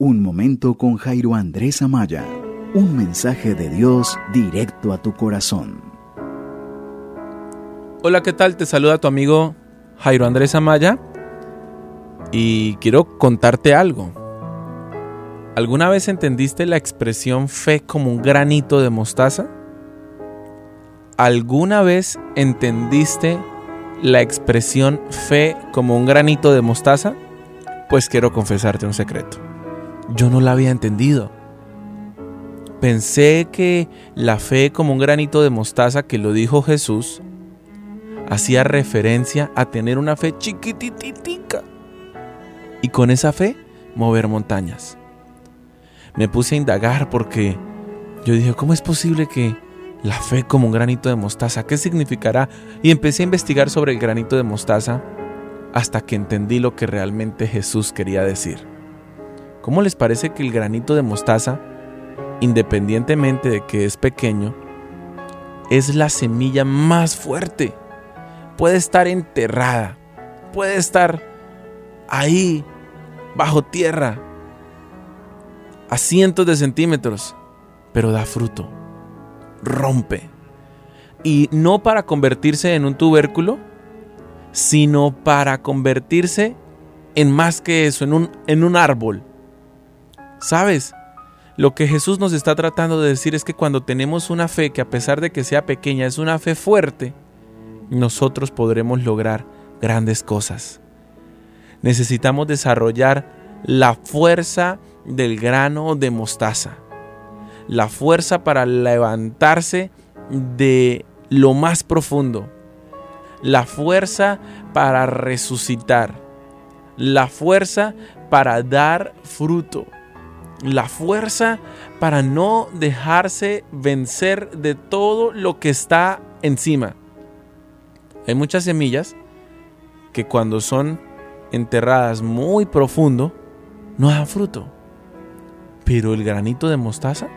Un momento con Jairo Andrés Amaya. Un mensaje de Dios directo a tu corazón. Hola, ¿qué tal? Te saluda tu amigo Jairo Andrés Amaya y quiero contarte algo. ¿Alguna vez entendiste la expresión fe como un granito de mostaza? ¿Alguna vez entendiste la expresión fe como un granito de mostaza? Pues quiero confesarte un secreto yo no la había entendido. Pensé que la fe como un granito de mostaza que lo dijo Jesús hacía referencia a tener una fe chiquititica y con esa fe mover montañas. Me puse a indagar porque yo dije, ¿cómo es posible que la fe como un granito de mostaza, qué significará? Y empecé a investigar sobre el granito de mostaza hasta que entendí lo que realmente Jesús quería decir. ¿Cómo les parece que el granito de mostaza, independientemente de que es pequeño, es la semilla más fuerte? Puede estar enterrada, puede estar ahí, bajo tierra, a cientos de centímetros, pero da fruto, rompe. Y no para convertirse en un tubérculo, sino para convertirse en más que eso, en un, en un árbol, ¿Sabes? Lo que Jesús nos está tratando de decir es que cuando tenemos una fe que a pesar de que sea pequeña es una fe fuerte, nosotros podremos lograr grandes cosas. Necesitamos desarrollar la fuerza del grano de mostaza, la fuerza para levantarse de lo más profundo, la fuerza para resucitar, la fuerza para dar fruto la fuerza para no dejarse vencer de todo lo que está encima. Hay muchas semillas que cuando son enterradas muy profundo, no dan fruto. Pero el granito de mostaza,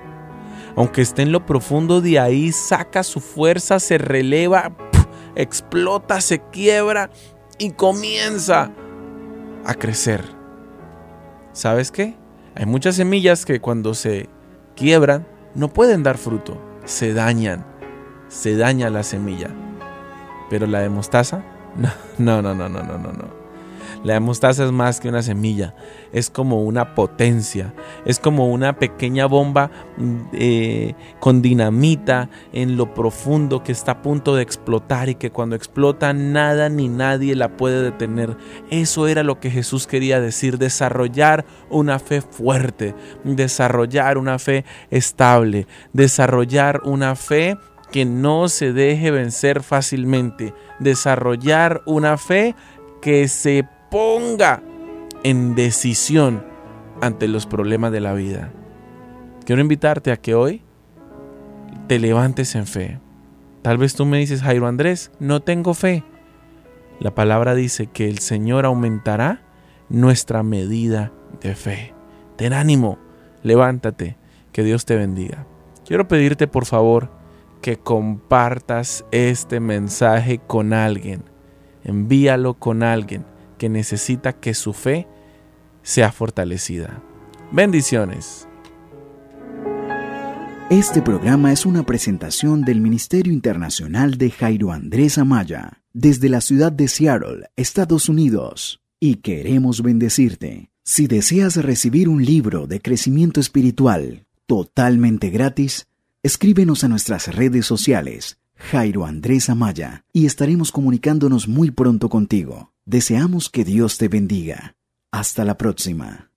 aunque esté en lo profundo, de ahí saca su fuerza, se releva, explota, se quiebra y comienza a crecer. ¿Sabes qué? Hay muchas semillas que cuando se quiebran no pueden dar fruto, se dañan, se daña la semilla. Pero la de mostaza, no, no, no, no, no, no, no. La mostaza es más que una semilla, es como una potencia, es como una pequeña bomba eh, con dinamita en lo profundo que está a punto de explotar y que cuando explota nada ni nadie la puede detener. Eso era lo que Jesús quería decir, desarrollar una fe fuerte, desarrollar una fe estable, desarrollar una fe que no se deje vencer fácilmente, desarrollar una fe que se ponga en decisión ante los problemas de la vida. Quiero invitarte a que hoy te levantes en fe. Tal vez tú me dices, Jairo Andrés, no tengo fe. La palabra dice que el Señor aumentará nuestra medida de fe. Ten ánimo, levántate, que Dios te bendiga. Quiero pedirte por favor que compartas este mensaje con alguien. Envíalo con alguien que necesita que su fe sea fortalecida. Bendiciones. Este programa es una presentación del Ministerio Internacional de Jairo Andrés Amaya, desde la ciudad de Seattle, Estados Unidos, y queremos bendecirte. Si deseas recibir un libro de crecimiento espiritual totalmente gratis, escríbenos a nuestras redes sociales, Jairo Andrés Amaya, y estaremos comunicándonos muy pronto contigo. Deseamos que Dios te bendiga. Hasta la próxima.